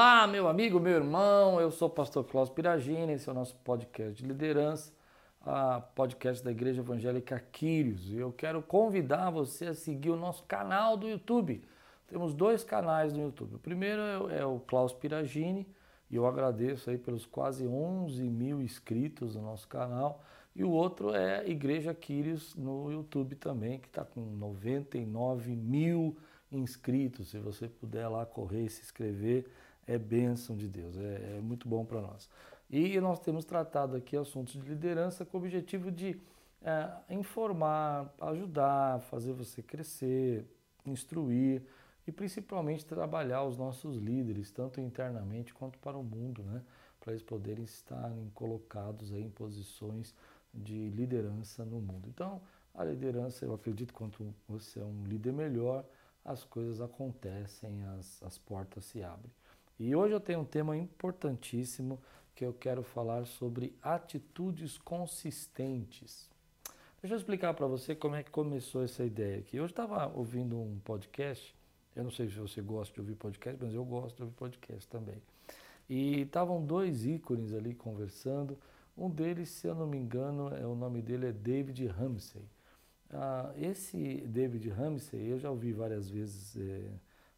Olá, meu amigo, meu irmão, eu sou o pastor Klaus Piragini, esse é o nosso podcast de liderança, a podcast da Igreja Evangélica Quírios. E eu quero convidar você a seguir o nosso canal do YouTube. Temos dois canais no YouTube. O primeiro é o Klaus Piragini, e eu agradeço aí pelos quase 11 mil inscritos no nosso canal. E o outro é Igreja Quírios no YouTube também, que está com 99 mil inscritos. Se você puder lá correr e se inscrever, é bênção de Deus, é, é muito bom para nós. E nós temos tratado aqui assuntos de liderança com o objetivo de é, informar, ajudar, fazer você crescer, instruir e principalmente trabalhar os nossos líderes, tanto internamente quanto para o mundo, né? para eles poderem estarem colocados em posições de liderança no mundo. Então, a liderança, eu acredito, quanto você é um líder melhor, as coisas acontecem, as, as portas se abrem. E hoje eu tenho um tema importantíssimo que eu quero falar sobre atitudes consistentes. Deixa eu explicar para você como é que começou essa ideia aqui. Eu estava ouvindo um podcast, eu não sei se você gosta de ouvir podcast, mas eu gosto de ouvir podcast também. E estavam dois ícones ali conversando. Um deles, se eu não me engano, é o nome dele é David Ramsey. Ah, esse David Ramsey, eu já ouvi várias vezes é,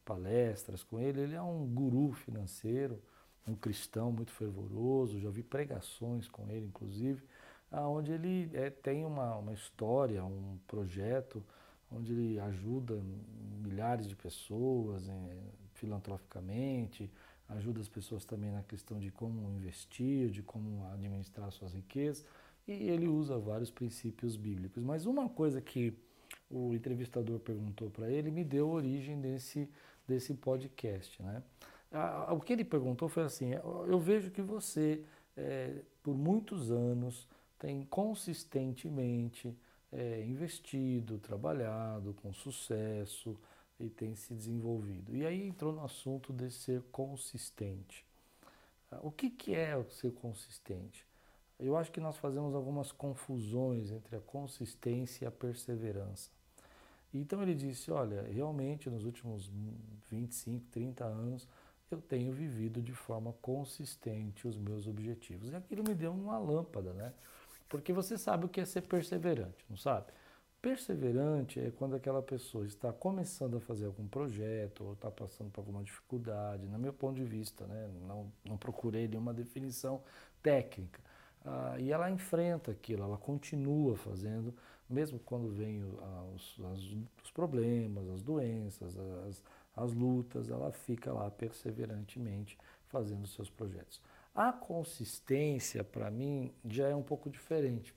palestras com ele, ele é um guru financeiro, um cristão muito fervoroso, já ouvi pregações com ele, inclusive, onde ele é, tem uma, uma história, um projeto, onde ele ajuda milhares de pessoas é, filantroficamente, ajuda as pessoas também na questão de como investir, de como administrar suas riquezas e ele usa vários princípios bíblicos. Mas uma coisa que o entrevistador perguntou para ele me deu origem desse, desse podcast. Né? O que ele perguntou foi assim: eu vejo que você, é, por muitos anos, tem consistentemente é, investido, trabalhado com sucesso e tem se desenvolvido. E aí entrou no assunto de ser consistente. O que, que é ser consistente? Eu acho que nós fazemos algumas confusões entre a consistência e a perseverança. Então ele disse: Olha, realmente nos últimos 25, 30 anos eu tenho vivido de forma consistente os meus objetivos. E aquilo me deu uma lâmpada, né? Porque você sabe o que é ser perseverante, não sabe? Perseverante é quando aquela pessoa está começando a fazer algum projeto ou está passando por alguma dificuldade, no meu ponto de vista, né? não, não procurei nenhuma definição técnica, ah, e ela enfrenta aquilo, ela continua fazendo, mesmo quando vem os, os problemas, as doenças, as, as lutas, ela fica lá perseverantemente fazendo seus projetos. A consistência, para mim, já é um pouco diferente.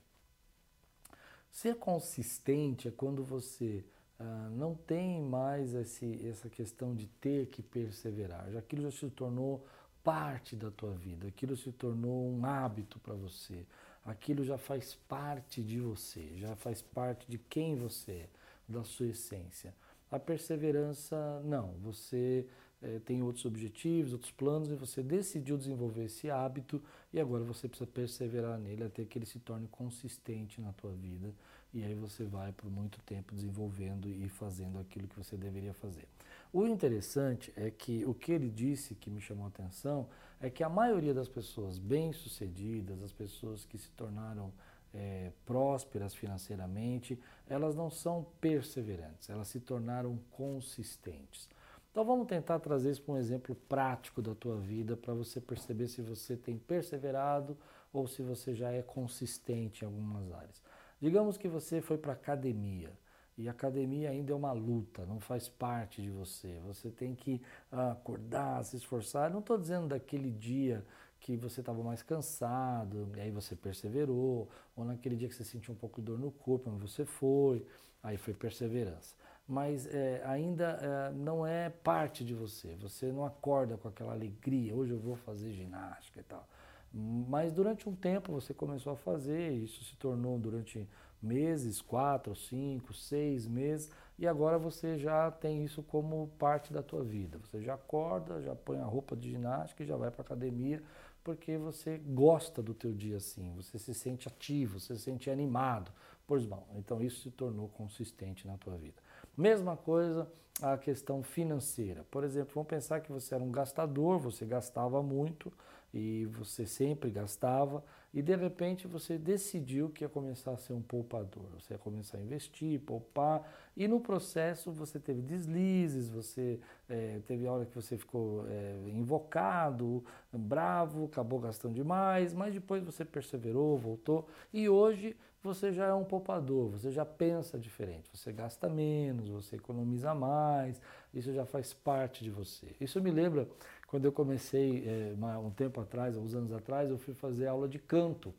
Ser consistente é quando você ah, não tem mais esse, essa questão de ter que perseverar, já aquilo já se tornou parte da tua vida, aquilo se tornou um hábito para você, aquilo já faz parte de você, já faz parte de quem você é, da sua essência. A perseverança, não, você é, tem outros objetivos, outros planos e você decidiu desenvolver esse hábito e agora você precisa perseverar nele até que ele se torne consistente na tua vida e aí você vai por muito tempo desenvolvendo e fazendo aquilo que você deveria fazer. O interessante é que o que ele disse que me chamou a atenção é que a maioria das pessoas bem-sucedidas, as pessoas que se tornaram é, prósperas financeiramente, elas não são perseverantes, elas se tornaram consistentes. Então vamos tentar trazer isso para um exemplo prático da tua vida para você perceber se você tem perseverado ou se você já é consistente em algumas áreas. Digamos que você foi para academia. E academia ainda é uma luta, não faz parte de você. Você tem que ah, acordar, se esforçar. Não estou dizendo daquele dia que você estava mais cansado, e aí você perseverou, ou naquele dia que você sentiu um pouco de dor no corpo, mas você foi, aí foi perseverança. Mas é, ainda é, não é parte de você, você não acorda com aquela alegria, hoje eu vou fazer ginástica e tal. Mas durante um tempo você começou a fazer, isso se tornou durante meses, quatro, cinco, seis meses, e agora você já tem isso como parte da tua vida. Você já acorda, já põe a roupa de ginástica e já vai para academia, porque você gosta do teu dia assim, você se sente ativo, você se sente animado. Pois bom, então isso se tornou consistente na tua vida. Mesma coisa a questão financeira. Por exemplo, vamos pensar que você era um gastador, você gastava muito e você sempre gastava, e de repente você decidiu que ia começar a ser um poupador, você ia começar a investir, poupar, e no processo você teve deslizes, você é, teve hora que você ficou é, invocado, bravo, acabou gastando demais, mas depois você perseverou, voltou, e hoje você já é um poupador, você já pensa diferente, você gasta menos, você economiza mais, isso já faz parte de você. Isso me lembra quando eu comecei, é, um tempo atrás, uns anos atrás, eu fui fazer aula de canto.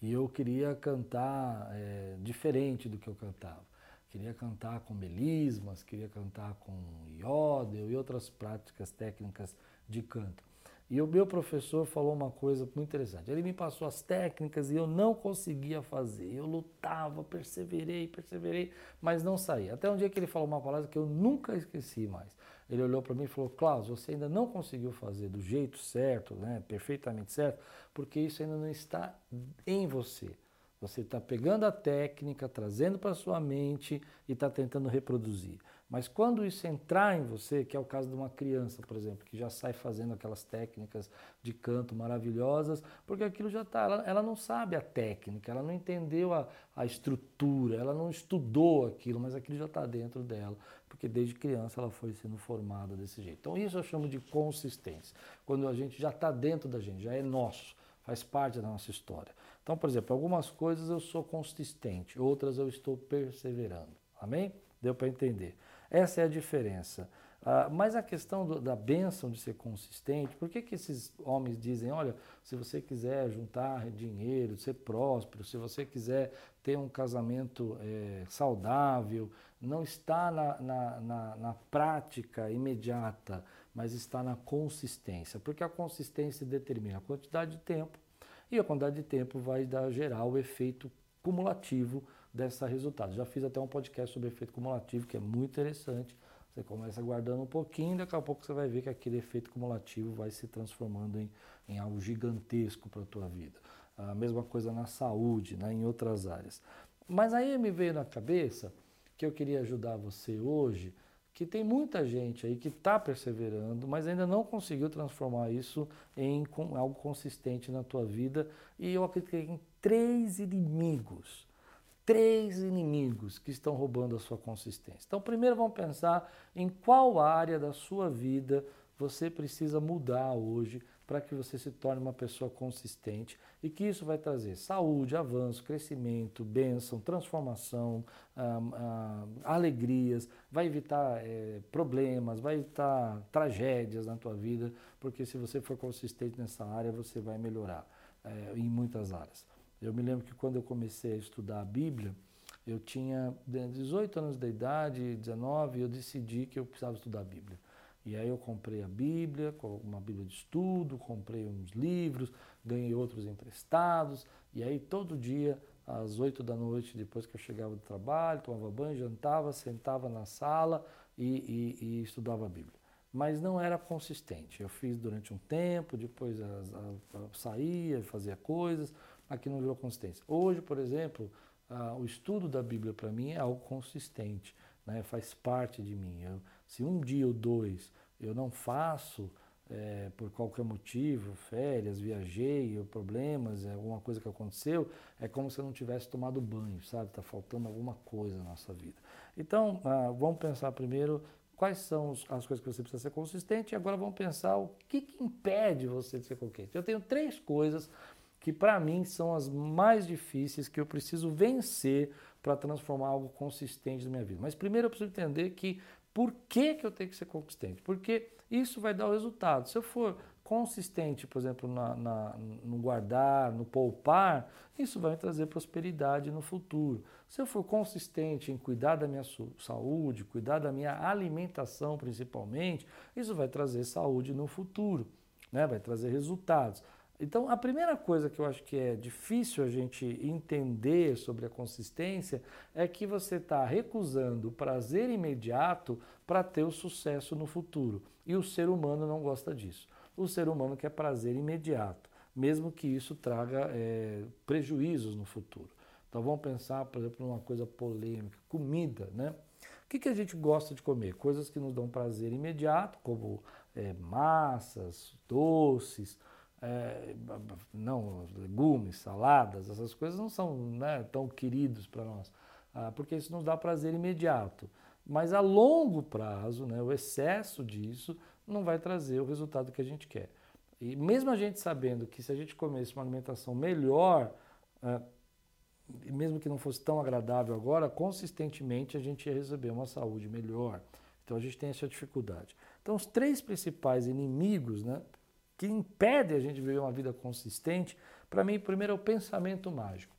E eu queria cantar é, diferente do que eu cantava. Queria cantar com melismas, queria cantar com iodel e outras práticas técnicas de canto. E o meu professor falou uma coisa muito interessante. Ele me passou as técnicas e eu não conseguia fazer. Eu lutava, perseverei, perseverei, mas não saía. Até um dia que ele falou uma palavra que eu nunca esqueci mais. Ele olhou para mim e falou: Klaus, você ainda não conseguiu fazer do jeito certo, né, perfeitamente certo, porque isso ainda não está em você. Você está pegando a técnica, trazendo para sua mente e está tentando reproduzir. Mas quando isso entrar em você, que é o caso de uma criança, por exemplo, que já sai fazendo aquelas técnicas de canto maravilhosas, porque aquilo já está, ela, ela, não sabe a técnica, ela não entendeu a, a estrutura, ela não estudou aquilo, mas aquilo já está dentro dela, porque desde criança ela foi sendo formada desse jeito. Então isso eu chamo de consistência, quando a gente já está dentro da gente, já é nosso, faz parte da nossa história. Então, por exemplo, algumas coisas eu sou consistente, outras eu estou perseverando. Amém? Deu para entender. Essa é a diferença. Ah, mas a questão do, da bênção de ser consistente, por que, que esses homens dizem, olha, se você quiser juntar dinheiro, ser próspero, se você quiser ter um casamento é, saudável, não está na, na, na, na prática imediata, mas está na consistência, porque a consistência determina a quantidade de tempo e a quantidade de tempo vai dar, gerar o efeito cumulativo dessa resultado. Já fiz até um podcast sobre efeito cumulativo, que é muito interessante. Você começa guardando um pouquinho, daqui a pouco você vai ver que aquele efeito cumulativo vai se transformando em, em algo gigantesco para a tua vida. A mesma coisa na saúde, né, em outras áreas. Mas aí me veio na cabeça que eu queria ajudar você hoje, que tem muita gente aí que está perseverando, mas ainda não conseguiu transformar isso em algo consistente na tua vida. E eu acredito em três inimigos três inimigos que estão roubando a sua consistência. Então, primeiro vamos pensar em qual área da sua vida você precisa mudar hoje para que você se torne uma pessoa consistente e que isso vai trazer saúde, avanço, crescimento, bênção, transformação, alegrias, vai evitar é, problemas, vai evitar tragédias na tua vida, porque se você for consistente nessa área, você vai melhorar é, em muitas áreas. Eu me lembro que quando eu comecei a estudar a Bíblia, eu tinha 18 anos de idade, 19, eu decidi que eu precisava estudar a Bíblia. E aí eu comprei a Bíblia, uma Bíblia de estudo, comprei uns livros, ganhei outros emprestados, e aí todo dia, às 8 da noite, depois que eu chegava do trabalho, tomava banho, jantava, sentava na sala e, e, e estudava a Bíblia. Mas não era consistente. Eu fiz durante um tempo, depois saía, fazia coisas, aqui não virou consistência. Hoje, por exemplo, ah, o estudo da Bíblia para mim é algo consistente, né? faz parte de mim. Eu, se um dia ou dois eu não faço, é, por qualquer motivo, férias, viajei, ou problemas, alguma coisa que aconteceu, é como se eu não tivesse tomado banho, sabe? Está faltando alguma coisa na nossa vida. Então, ah, vamos pensar primeiro quais são as coisas que você precisa ser consistente e agora vamos pensar o que, que impede você de ser consistente. Eu tenho três coisas que para mim são as mais difíceis que eu preciso vencer para transformar algo consistente na minha vida. Mas primeiro eu preciso entender que por que, que eu tenho que ser consistente? Porque isso vai dar o resultado. Se eu for consistente, por exemplo, na, na, no guardar, no poupar, isso vai me trazer prosperidade no futuro. Se eu for consistente em cuidar da minha saúde, cuidar da minha alimentação principalmente, isso vai trazer saúde no futuro, né? vai trazer resultados. Então, a primeira coisa que eu acho que é difícil a gente entender sobre a consistência é que você está recusando o prazer imediato para ter o sucesso no futuro. E o ser humano não gosta disso. O ser humano quer prazer imediato, mesmo que isso traga é, prejuízos no futuro. Então vamos pensar, por exemplo, numa coisa polêmica, comida, né? O que, que a gente gosta de comer? Coisas que nos dão prazer imediato, como é, massas, doces, é, não, legumes, saladas, essas coisas não são né, tão queridos para nós, ah, porque isso nos dá prazer imediato. Mas a longo prazo, né, o excesso disso não vai trazer o resultado que a gente quer. E mesmo a gente sabendo que se a gente comesse uma alimentação melhor, é, mesmo que não fosse tão agradável agora, consistentemente a gente ia receber uma saúde melhor. Então a gente tem essa dificuldade. Então os três principais inimigos, né, que impedem a gente viver uma vida consistente, para mim, primeiro é o pensamento mágico.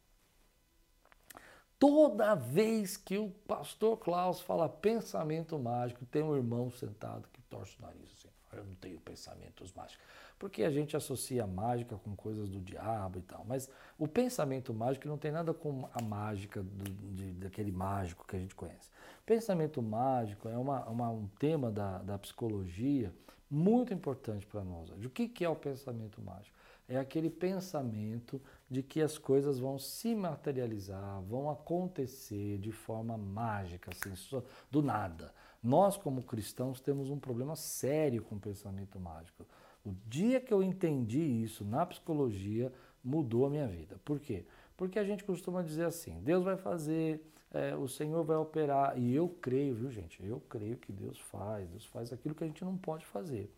Toda vez que o pastor Klaus fala pensamento mágico, tem um irmão sentado que torce o nariz assim. Eu não tenho pensamentos mágicos. Porque a gente associa mágica com coisas do diabo e tal. Mas o pensamento mágico não tem nada com a mágica do, de, daquele mágico que a gente conhece. Pensamento mágico é uma, uma um tema da, da psicologia muito importante para nós. O que, que é o pensamento mágico? É aquele pensamento de que as coisas vão se materializar, vão acontecer de forma mágica, assim, do nada. Nós, como cristãos, temos um problema sério com o pensamento mágico. O dia que eu entendi isso na psicologia, mudou a minha vida. Por quê? Porque a gente costuma dizer assim: Deus vai fazer, é, o Senhor vai operar. E eu creio, viu, gente? Eu creio que Deus faz. Deus faz aquilo que a gente não pode fazer.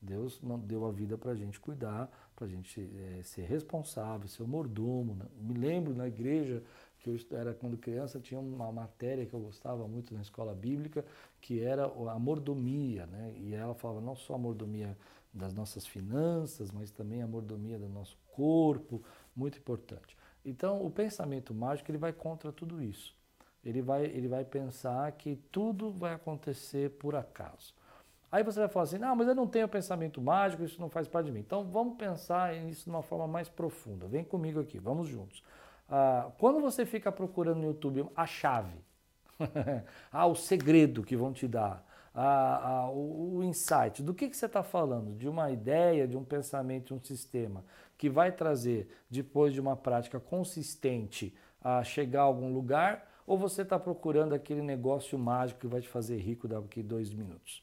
Deus deu a vida para a gente cuidar, para a gente é, ser responsável, ser o mordomo. Né? Me lembro na igreja que eu era quando criança, tinha uma matéria que eu gostava muito na escola bíblica, que era a mordomia, né? E ela falava não só a mordomia das nossas finanças, mas também a mordomia do nosso corpo, muito importante. Então, o pensamento mágico ele vai contra tudo isso. Ele vai, ele vai pensar que tudo vai acontecer por acaso. Aí você vai falar assim: não, mas eu não tenho pensamento mágico, isso não faz parte de mim. Então vamos pensar nisso de uma forma mais profunda. Vem comigo aqui, vamos juntos. Ah, quando você fica procurando no YouTube a chave, ah, o segredo que vão te dar, ah, ah, o, o, insight, do que, que você está falando? De uma ideia, de um pensamento, de um sistema que vai trazer, depois de uma prática consistente, a chegar a algum lugar, ou você está procurando aquele negócio mágico que vai te fazer rico daqui dois minutos?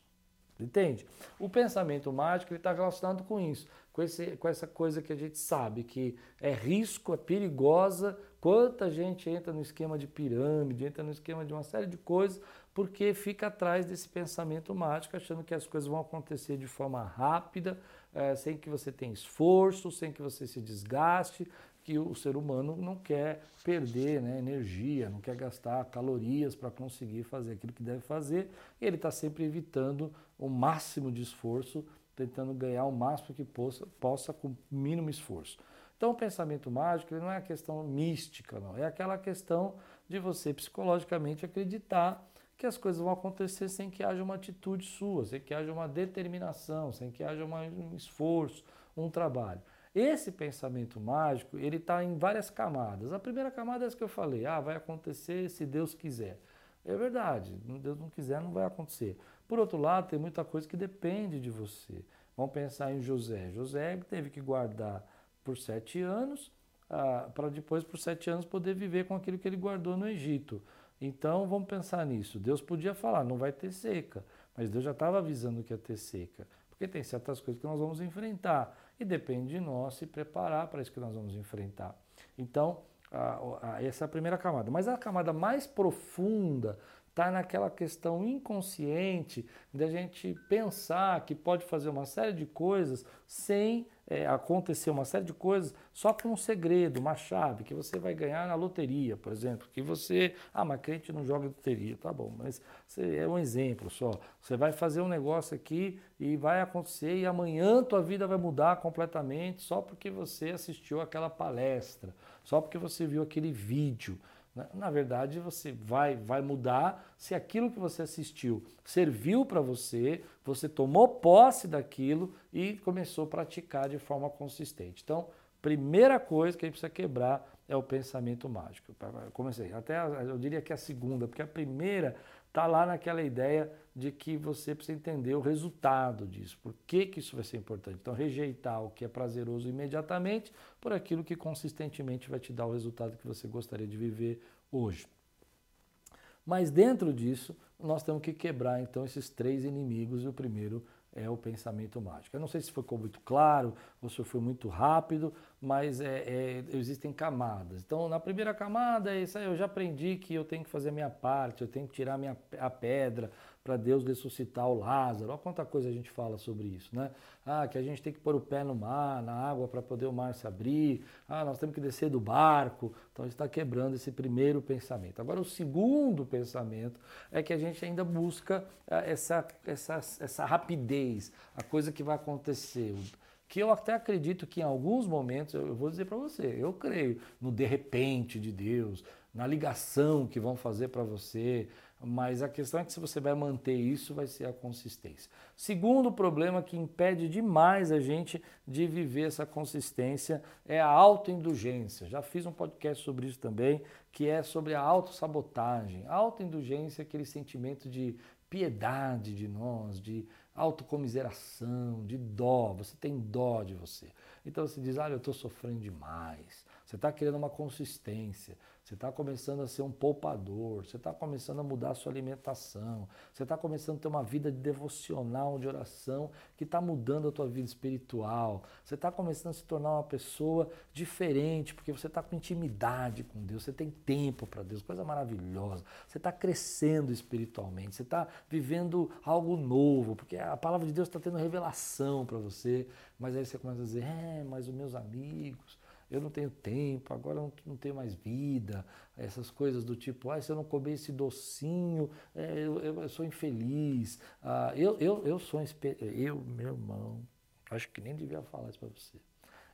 Entende? O pensamento mágico está relacionado com isso, com, esse, com essa coisa que a gente sabe que é risco, é perigosa. Quanta gente entra no esquema de pirâmide, entra no esquema de uma série de coisas, porque fica atrás desse pensamento mágico, achando que as coisas vão acontecer de forma rápida, é, sem que você tenha esforço, sem que você se desgaste, que o ser humano não quer perder né, energia, não quer gastar calorias para conseguir fazer aquilo que deve fazer, e ele está sempre evitando o máximo de esforço, tentando ganhar o máximo que possa, possa com mínimo esforço. Então, o pensamento mágico não é a questão mística, não. É aquela questão de você psicologicamente acreditar que as coisas vão acontecer sem que haja uma atitude sua, sem que haja uma determinação, sem que haja um esforço, um trabalho. Esse pensamento mágico, ele está em várias camadas. A primeira camada é essa que eu falei, ah, vai acontecer se Deus quiser. É verdade, se Deus não quiser, não vai acontecer. Por outro lado, tem muita coisa que depende de você. Vamos pensar em José. José teve que guardar por sete anos, ah, para depois, por sete anos, poder viver com aquilo que ele guardou no Egito. Então, vamos pensar nisso. Deus podia falar, não vai ter seca, mas Deus já estava avisando que ia ter seca, porque tem certas coisas que nós vamos enfrentar e depende de nós se preparar para isso que nós vamos enfrentar. Então, a, a, essa é a primeira camada. Mas a camada mais profunda está naquela questão inconsciente da gente pensar que pode fazer uma série de coisas sem é, acontecer uma série de coisas só com um segredo, uma chave, que você vai ganhar na loteria, por exemplo, que você, ah, mas crente não joga loteria, tá bom, mas você, é um exemplo só. Você vai fazer um negócio aqui e vai acontecer e amanhã tua vida vai mudar completamente só porque você assistiu aquela palestra, só porque você viu aquele vídeo. Né? Na verdade, você vai, vai mudar se aquilo que você assistiu serviu para você, você tomou posse daquilo e começou a praticar de forma consistente. Então, primeira coisa que a gente precisa quebrar é o pensamento mágico. Eu comecei, até eu diria que é a segunda, porque a primeira está lá naquela ideia de que você precisa entender o resultado disso, por que, que isso vai ser importante. Então, rejeitar o que é prazeroso imediatamente por aquilo que consistentemente vai te dar o resultado que você gostaria de viver hoje. Mas dentro disso, nós temos que quebrar então esses três inimigos, e o primeiro é o pensamento mágico. Eu não sei se ficou muito claro ou se foi muito rápido, mas é, é, existem camadas. Então, na primeira camada, é isso eu já aprendi que eu tenho que fazer a minha parte, eu tenho que tirar a, minha, a pedra, para Deus ressuscitar o Lázaro. Olha quanta coisa a gente fala sobre isso, né? Ah, que a gente tem que pôr o pé no mar, na água, para poder o mar se abrir. Ah, nós temos que descer do barco. Então, está quebrando esse primeiro pensamento. Agora, o segundo pensamento é que a gente ainda busca ah, essa, essa, essa rapidez, a coisa que vai acontecer que eu até acredito que em alguns momentos, eu vou dizer para você, eu creio no de repente de Deus, na ligação que vão fazer para você, mas a questão é que se você vai manter isso, vai ser a consistência. Segundo problema que impede demais a gente de viver essa consistência é a autoindulgência. Já fiz um podcast sobre isso também, que é sobre a autossabotagem. A autoindulgência é aquele sentimento de piedade de nós, de autocomiseração, de dó. Você tem dó de você. Então você diz, olha, eu estou sofrendo demais. Você está querendo uma consistência. Você está começando a ser um poupador, você está começando a mudar a sua alimentação, você está começando a ter uma vida de devocional, de oração, que está mudando a tua vida espiritual. Você está começando a se tornar uma pessoa diferente, porque você está com intimidade com Deus, você tem tempo para Deus, coisa maravilhosa. Você está crescendo espiritualmente, você está vivendo algo novo, porque a palavra de Deus está tendo revelação para você. Mas aí você começa a dizer, é, mas os meus amigos eu não tenho tempo, agora eu não tenho mais vida, essas coisas do tipo, ah, se eu não comer esse docinho, é, eu, eu, sou infeliz. Ah, eu, eu, eu sou eu, meu irmão, acho que nem devia falar isso para você.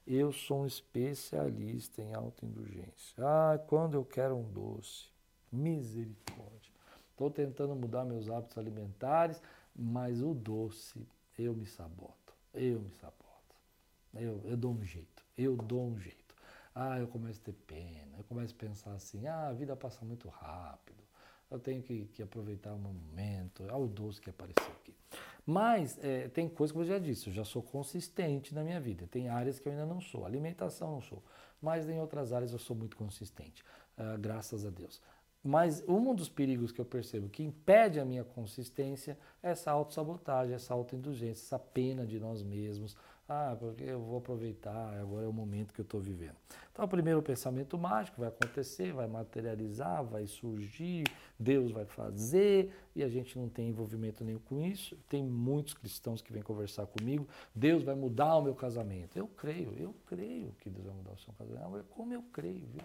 Eu sou um especialista em autoindulgência. Ah, quando eu quero um doce, misericórdia. Estou tentando mudar meus hábitos alimentares, mas o doce, eu me saboto. Eu me saboto. Eu, eu dou um jeito. Eu dou um jeito. Ah, eu começo a ter pena, eu começo a pensar assim, ah, a vida passa muito rápido, eu tenho que, que aproveitar o momento, é o doce que apareceu aqui. Mas é, tem coisas que eu já disse, eu já sou consistente na minha vida, tem áreas que eu ainda não sou, alimentação não sou, mas em outras áreas eu sou muito consistente, uh, graças a Deus. Mas um dos perigos que eu percebo que impede a minha consistência é essa autossabotagem, essa autoindulgência, essa pena de nós mesmos, ah, porque eu vou aproveitar, agora é o momento que eu estou vivendo. Então, o primeiro pensamento mágico vai acontecer, vai materializar, vai surgir, Deus vai fazer, e a gente não tem envolvimento nenhum com isso. Tem muitos cristãos que vêm conversar comigo, Deus vai mudar o meu casamento. Eu creio, eu creio que Deus vai mudar o seu casamento. É como eu creio, viu?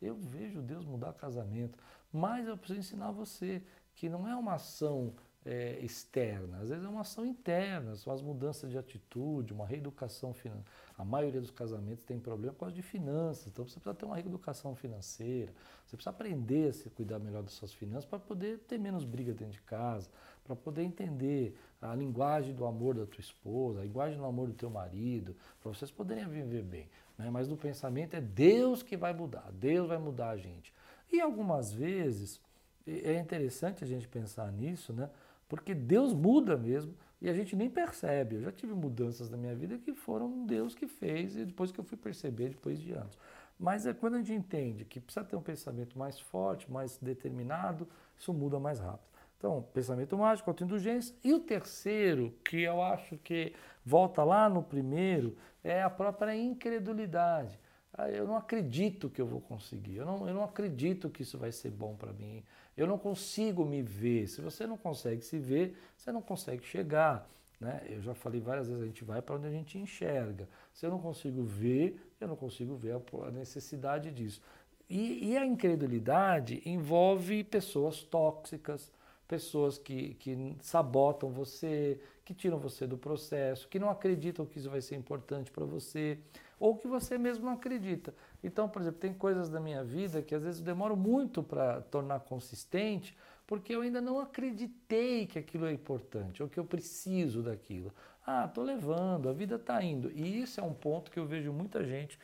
Eu vejo Deus mudar casamento, mas eu preciso ensinar você que não é uma ação é, externa, às vezes é uma ação interna, são as mudanças de atitude, uma reeducação financeira. A maioria dos casamentos tem problema por causa de finanças, então você precisa ter uma reeducação financeira, você precisa aprender a se cuidar melhor das suas finanças para poder ter menos briga dentro de casa, para poder entender a linguagem do amor da tua esposa, a linguagem do amor do teu marido, para vocês poderem viver bem. Né? Mas no pensamento é Deus que vai mudar, Deus vai mudar a gente. E algumas vezes, é interessante a gente pensar nisso, né? Porque Deus muda mesmo e a gente nem percebe. Eu já tive mudanças na minha vida que foram Deus que fez e depois que eu fui perceber, depois de anos. Mas é quando a gente entende que precisa ter um pensamento mais forte, mais determinado, isso muda mais rápido. Então, pensamento mágico, autoindulgência. E o terceiro, que eu acho que volta lá no primeiro, é a própria incredulidade. Ah, eu não acredito que eu vou conseguir, eu não, eu não acredito que isso vai ser bom para mim, eu não consigo me ver. Se você não consegue se ver, você não consegue chegar. Né? Eu já falei várias vezes, a gente vai para onde a gente enxerga. Se eu não consigo ver, eu não consigo ver a necessidade disso. E, e a incredulidade envolve pessoas tóxicas, pessoas que, que sabotam você, que tiram você do processo, que não acreditam que isso vai ser importante para você ou que você mesmo não acredita. Então, por exemplo, tem coisas da minha vida que às vezes eu demoro muito para tornar consistente, porque eu ainda não acreditei que aquilo é importante, ou que eu preciso daquilo. Ah, estou levando, a vida está indo. E isso é um ponto que eu vejo muita gente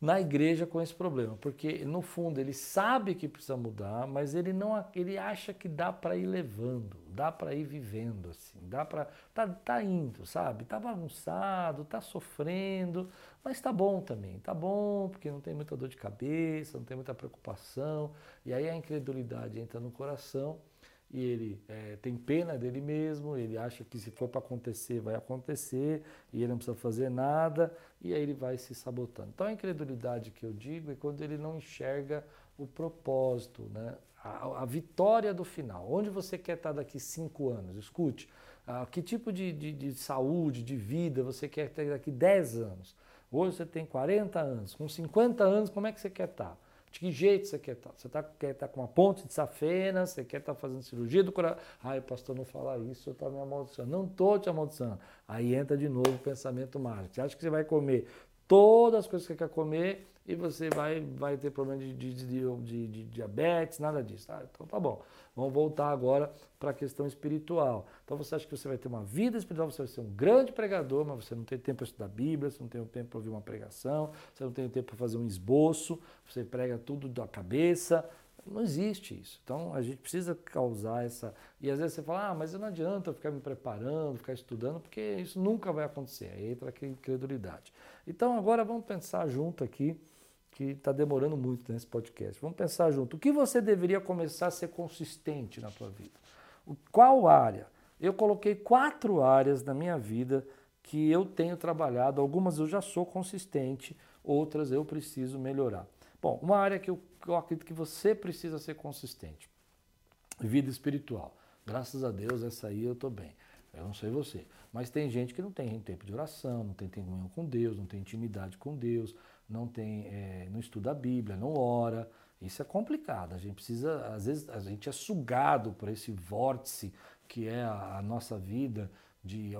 na igreja com esse problema, porque no fundo ele sabe que precisa mudar, mas ele não ele acha que dá para ir levando, dá para ir vivendo assim, dá para tá, tá indo, sabe? Tá bagunçado, tá sofrendo, mas tá bom também, tá bom, porque não tem muita dor de cabeça, não tem muita preocupação, e aí a incredulidade entra no coração e ele é, tem pena dele mesmo, ele acha que se for para acontecer, vai acontecer, e ele não precisa fazer nada, e aí ele vai se sabotando. Então a incredulidade que eu digo é quando ele não enxerga o propósito, né? a, a vitória do final. Onde você quer estar daqui cinco anos? Escute, ah, que tipo de, de, de saúde, de vida você quer ter daqui 10 anos? Hoje você tem 40 anos, com 50 anos, como é que você quer estar? De que jeito você quer estar? Tá? Você tá, quer estar tá com uma ponte de safena? Você quer estar tá fazendo cirurgia do coração? Ai, pastor, não fala isso, eu estou me amaldiçoando. Não estou te amaldiçoando. Aí entra de novo o pensamento mágico. Você acha que você vai comer todas as coisas que você quer comer e você vai, vai ter problema de, de, de, de diabetes, nada disso. Ah, então tá bom. Vamos voltar agora para a questão espiritual. Então você acha que você vai ter uma vida espiritual, você vai ser um grande pregador, mas você não tem tempo para estudar a Bíblia, você não tem tempo para ouvir uma pregação, você não tem tempo para fazer um esboço, você prega tudo da cabeça. Não existe isso. Então a gente precisa causar essa. E às vezes você fala, ah, mas não adianta ficar me preparando, ficar estudando, porque isso nunca vai acontecer. Aí entra a incredulidade. Então agora vamos pensar junto aqui que está demorando muito nesse podcast. Vamos pensar junto. O que você deveria começar a ser consistente na tua vida? Qual área? Eu coloquei quatro áreas na minha vida que eu tenho trabalhado. Algumas eu já sou consistente, outras eu preciso melhorar. Bom, uma área que eu, que eu acredito que você precisa ser consistente. Vida espiritual. Graças a Deus, essa aí eu estou bem. Eu não sei você. Mas tem gente que não tem tempo de oração, não tem tempo com Deus, não tem intimidade com Deus, não tem, é, não estuda a Bíblia, não ora. Isso é complicado. A gente precisa, às vezes, a gente é sugado por esse vórtice que é a, a nossa vida de,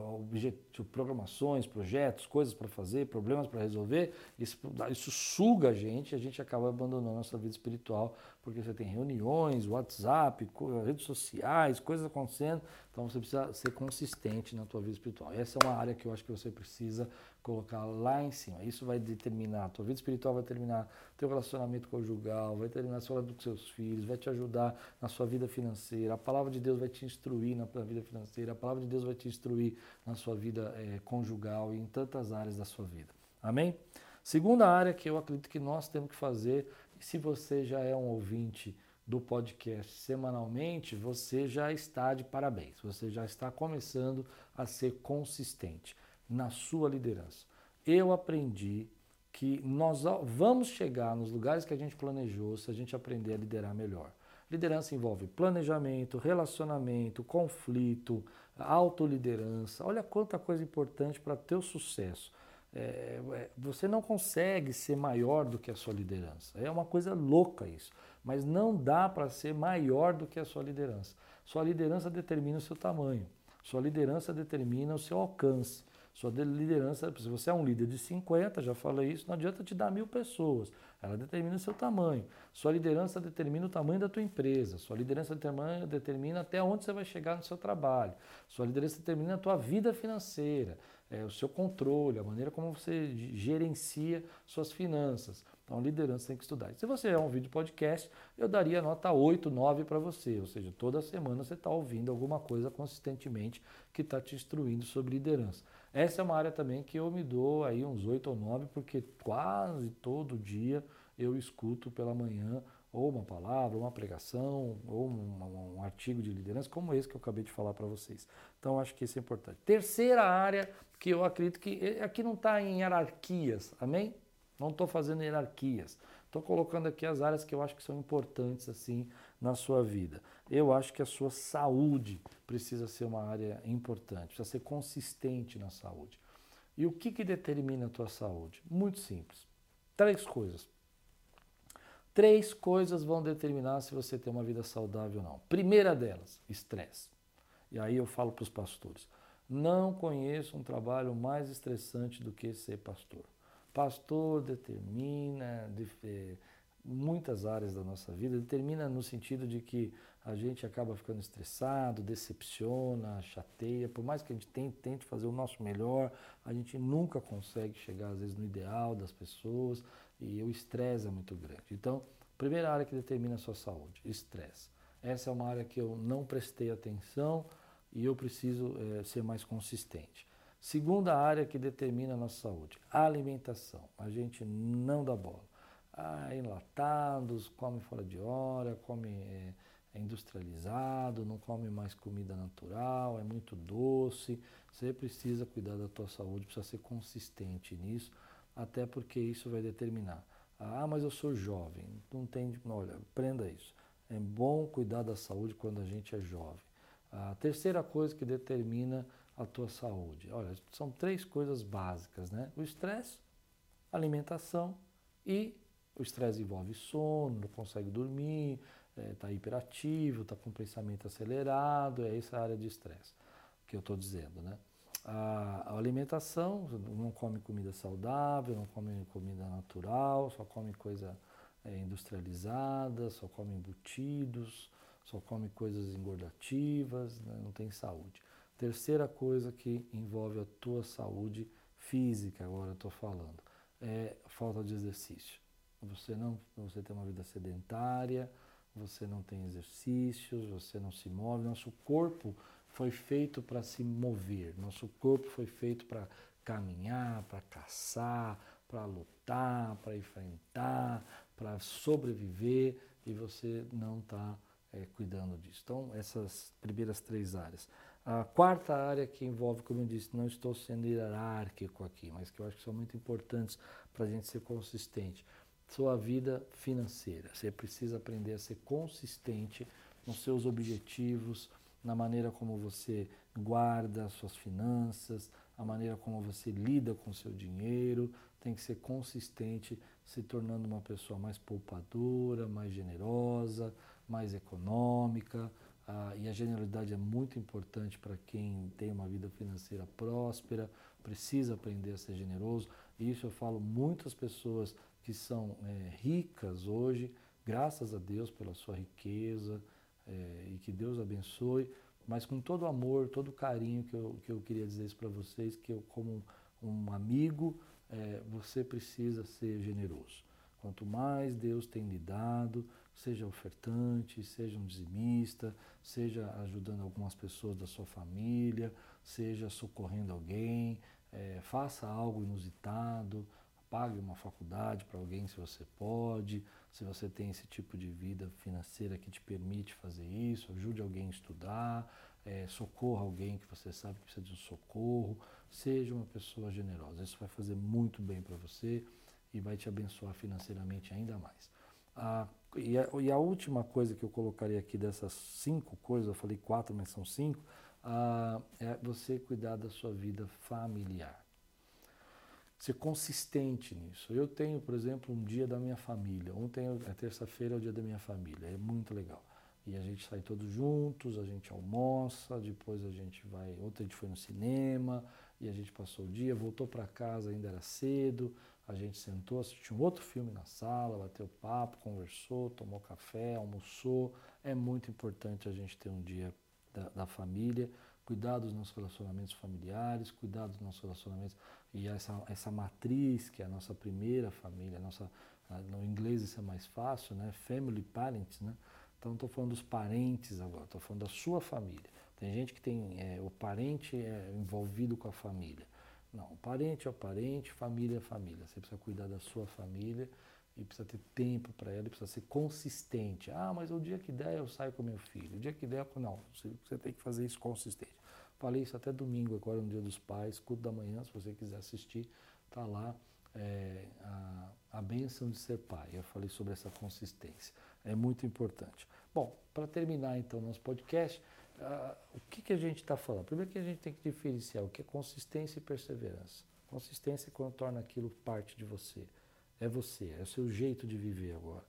de programações, projetos, coisas para fazer, problemas para resolver, isso, isso, suga a gente e a gente acaba abandonando a nossa vida espiritual, porque você tem reuniões, WhatsApp, redes sociais, coisas acontecendo, então você precisa ser consistente na tua vida espiritual. Essa é uma área que eu acho que você precisa colocar lá em cima. Isso vai determinar, a tua vida espiritual vai determinar teu relacionamento conjugal, vai determinar sua com seus filhos, vai te ajudar na sua vida financeira. A palavra de Deus vai te instruir na vida financeira, a palavra de Deus vai te instruir na sua vida é, conjugal e em tantas áreas da sua vida. Amém? Segunda área que eu acredito que nós temos que fazer, se você já é um ouvinte do podcast semanalmente, você já está de parabéns. Você já está começando a ser consistente na sua liderança. Eu aprendi que nós vamos chegar nos lugares que a gente planejou se a gente aprender a liderar melhor. Liderança envolve planejamento, relacionamento, conflito, autoliderança. Olha quanta coisa importante para teu sucesso. É, é, você não consegue ser maior do que a sua liderança. É uma coisa louca isso. Mas não dá para ser maior do que a sua liderança. Sua liderança determina o seu tamanho. Sua liderança determina o seu alcance. Sua liderança, se você é um líder de 50, já falei isso, não adianta te dar mil pessoas. Ela determina o seu tamanho. Sua liderança determina o tamanho da tua empresa. Sua liderança determina, até onde você vai chegar no seu trabalho. Sua liderança determina a tua vida financeira, é, o seu controle, a maneira como você gerencia suas finanças. Então, liderança tem que estudar. Se você é um vídeo podcast, eu daria nota 8, 9 para você. Ou seja, toda semana você está ouvindo alguma coisa consistentemente que está te instruindo sobre liderança. Essa é uma área também que eu me dou aí uns 8 ou 9, porque quase todo dia eu escuto pela manhã ou uma palavra, ou uma pregação, ou um, um, artigo de liderança, como esse que eu acabei de falar para vocês. Então, acho que isso é importante. Terceira área que eu acredito que eh, aqui não está em hierarquias, amém? Não estou fazendo hierarquias. Estou colocando aqui as áreas que eu acho que são importantes assim na sua vida. Eu acho que a sua saúde precisa ser uma área importante, precisa ser consistente na saúde. E o que, que determina a tua saúde? Muito simples. Três coisas. Três coisas vão determinar se você tem uma vida saudável ou não. Primeira delas, estresse. E aí eu falo para os pastores: não conheço um trabalho mais estressante do que ser pastor. Pastor determina, muitas áreas da nossa vida, determina no sentido de que a gente acaba ficando estressado, decepciona, chateia, por mais que a gente tente, tente fazer o nosso melhor, a gente nunca consegue chegar às vezes no ideal das pessoas e o estresse é muito grande. Então, primeira área que determina a sua saúde, estresse. Essa é uma área que eu não prestei atenção e eu preciso é, ser mais consistente. Segunda área que determina a nossa saúde, alimentação. A gente não dá bola ah, enlatados, come fora de hora, come é, é industrializado, não come mais comida natural, é muito doce. Você precisa cuidar da tua saúde, precisa ser consistente nisso, até porque isso vai determinar. Ah, mas eu sou jovem, não tem, olha, aprenda isso. É bom cuidar da saúde quando a gente é jovem. A terceira coisa que determina a tua saúde, olha, são três coisas básicas, né? O estresse, alimentação e o estresse envolve sono, não consegue dormir, está é, hiperativo, está com pensamento acelerado, é essa área de estresse que eu estou dizendo, né? A, a, alimentação, não come comida saudável, não come comida natural, só come coisa é, industrializada, só come embutidos, só come coisas engordativas, né? não tem saúde. Terceira coisa que envolve a tua saúde física, agora estou falando, é falta de exercício. Você não, você tem uma vida sedentária, você não tem exercícios, você não se move. Nosso corpo foi feito para se mover. Nosso corpo foi feito para caminhar, para caçar, para lutar, para enfrentar, para sobreviver e você não está é, eh, cuidando disso. Então, essas primeiras três áreas. A quarta área que envolve, como eu disse, não estou sendo hierárquico aqui, mas que eu acho que são muito importantes para a gente ser consistente sua vida financeira. Você precisa aprender a ser consistente nos seus objetivos, na maneira como você guarda suas finanças, a maneira como você lida com seu dinheiro, tem que ser consistente, se tornando uma pessoa mais poupadora, mais generosa, mais econômica. Ah, e a generosidade é muito importante para quem tem uma vida financeira próspera, precisa aprender a ser generoso. Isso eu falo muitas pessoas que são é, ricas hoje, graças a Deus pela sua riqueza é, e que Deus abençoe, mas com todo o amor, todo o carinho que eu, que eu queria dizer isso para vocês, que eu como um amigo, é, você precisa ser generoso. Quanto mais Deus tem lhe dado, seja ofertante, seja um dizimista, seja ajudando algumas pessoas da sua família, seja socorrendo alguém, é, faça algo inusitado, pague uma faculdade para alguém se você pode, se você tem esse tipo de vida financeira que te permite fazer isso, ajude alguém a estudar, é, socorra alguém que você sabe que precisa de um socorro, seja uma pessoa generosa. Isso vai fazer muito bem para você e vai te abençoar financeiramente ainda mais. E, a, e, a, última coisa que eu colocaria aqui dessas cinco coisas, eu falei quatro, mas são cinco, é você cuidar da sua vida familiar ser consistente nisso. Eu tenho, por exemplo, um dia da minha família. Ontem, é terça-feira, é o dia da minha família. É muito legal. E a gente sai todos juntos, a gente almoça, depois a gente vai. Ontem a gente foi no cinema e a gente passou o dia, voltou para casa, ainda era cedo. A gente sentou, assistiu um outro filme na sala, bateu papo, conversou, tomou café, almoçou. É muito importante a gente ter um dia da, da família cuidar dos nossos relacionamentos familiares, cuidar dos nossos relacionamentos e essa, essa matriz que é a nossa primeira família, nossa, no inglês isso é mais fácil, né? Family parents, né? Então estou falando dos parentes agora, estou falando da sua família. Tem gente que tem é, o parente é envolvido com a família. Não, o parente é o parente, família é família. Você precisa cuidar da sua família e precisa ter tempo para ela, e precisa ser consistente. Ah, mas o dia que der eu saio com meu filho. O dia que der, não, você, você tem que fazer isso consistente. Falei isso até domingo, agora no Dia dos Pais, culto da manhã, se você quiser assistir, tá lá é, a, a bênção de ser pai. Eu falei sobre essa consistência. É muito importante. Bom, para terminar então nosso podcast, uh, o que, que a gente está falando? Primeiro que a gente tem que diferenciar o que é consistência e perseverança. Consistência é quando torna aquilo parte de você é você, é o seu jeito de viver agora.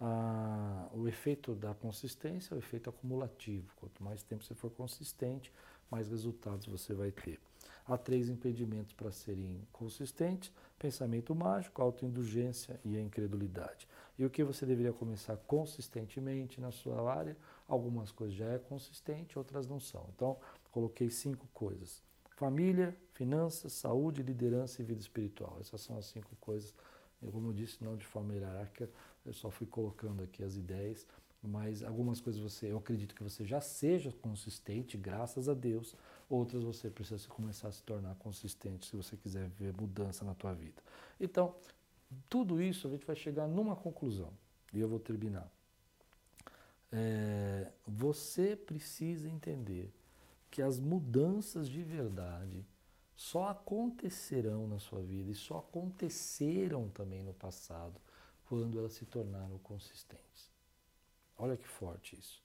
Ah, o efeito da consistência é o efeito acumulativo. Quanto mais tempo você for consistente, mais resultados você vai ter. há três impedimentos para serem consistentes: pensamento mágico, autoindulgência e a incredulidade. E o que você deveria começar consistentemente na sua área? Algumas coisas já é consistente, outras não são. Então, coloquei cinco coisas: família, finanças, saúde, liderança e vida espiritual. Essas são as cinco coisas. Eu, como eu disse, não de forma hierárquica, eu só fui colocando aqui as ideias mas algumas coisas você, eu acredito que você já seja consistente, graças a Deus. Outras você precisa começar a se tornar consistente se você quiser ver mudança na tua vida. Então, tudo isso a gente vai chegar numa conclusão e eu vou terminar. É, você precisa entender que as mudanças de verdade só acontecerão na sua vida e só aconteceram também no passado quando elas se tornaram consistentes. Olha que forte isso.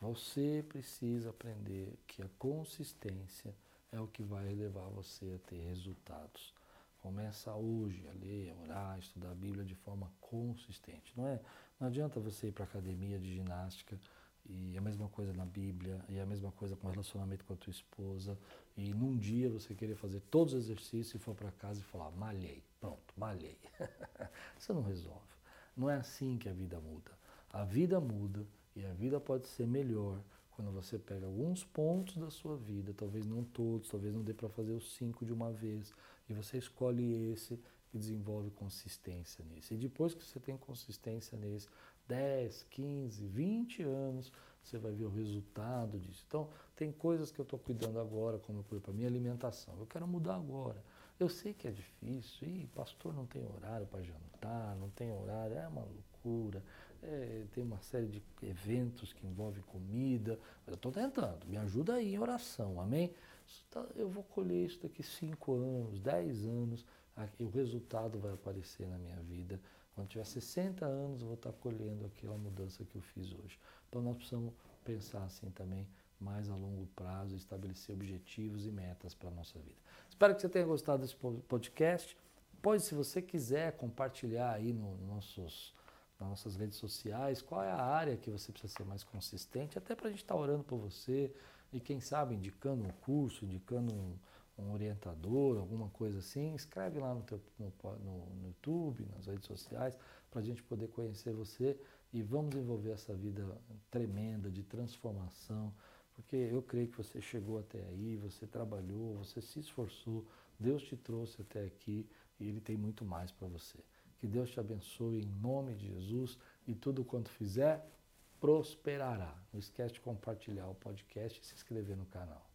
Você precisa aprender que a consistência é o que vai levar você a ter resultados. Começa hoje a ler, a orar, a estudar a Bíblia de forma consistente. Não é? Não adianta você ir para a academia de ginástica e a mesma coisa na Bíblia, e a mesma coisa com relacionamento com a tua esposa, e num dia você querer fazer todos os exercícios e for para casa e falar, malhei, pronto, malhei. Isso não resolve. Não é assim que a vida muda. A vida muda e a vida pode ser melhor quando você pega alguns pontos da sua vida, talvez não todos, talvez não dê para fazer os cinco de uma vez, e você escolhe esse e desenvolve consistência nesse. E depois que você tem consistência nesse, 10, 15, 20 anos, você vai ver o resultado disso. Então, tem coisas que eu estou cuidando agora, como eu cuido para minha alimentação. Eu quero mudar agora. Eu sei que é difícil, e pastor não tem horário para jantar, não tem horário, é uma loucura é, tem uma série de eventos que envolvem comida. Eu estou tentando, me ajuda aí em oração, amém? Tá, eu vou colher isso daqui cinco anos, dez anos, o resultado vai aparecer na minha vida. Quando tiver 60 anos, eu vou estar colhendo aquela mudança que eu fiz hoje. Então nós precisamos pensar assim também, mais a longo prazo, estabelecer objetivos e metas para a nossa vida. Espero que você tenha gostado desse podcast. Pode, se você quiser, compartilhar aí nos nossos nas nossas redes sociais, qual é a área que você precisa ser mais consistente, até para a gente estar tá orando por você e quem sabe indicando um curso, indicando um, um orientador, alguma coisa assim, escreve lá no, teu, no, no, no YouTube, nas redes sociais, para a gente poder conhecer você e vamos envolver essa vida tremenda de transformação, porque eu creio que você chegou até aí, você trabalhou, você se esforçou, Deus te trouxe até aqui e Ele tem muito mais para você. Que Deus te abençoe em nome de Jesus e tudo quanto fizer prosperará. Não esquece de compartilhar o podcast e se inscrever no canal.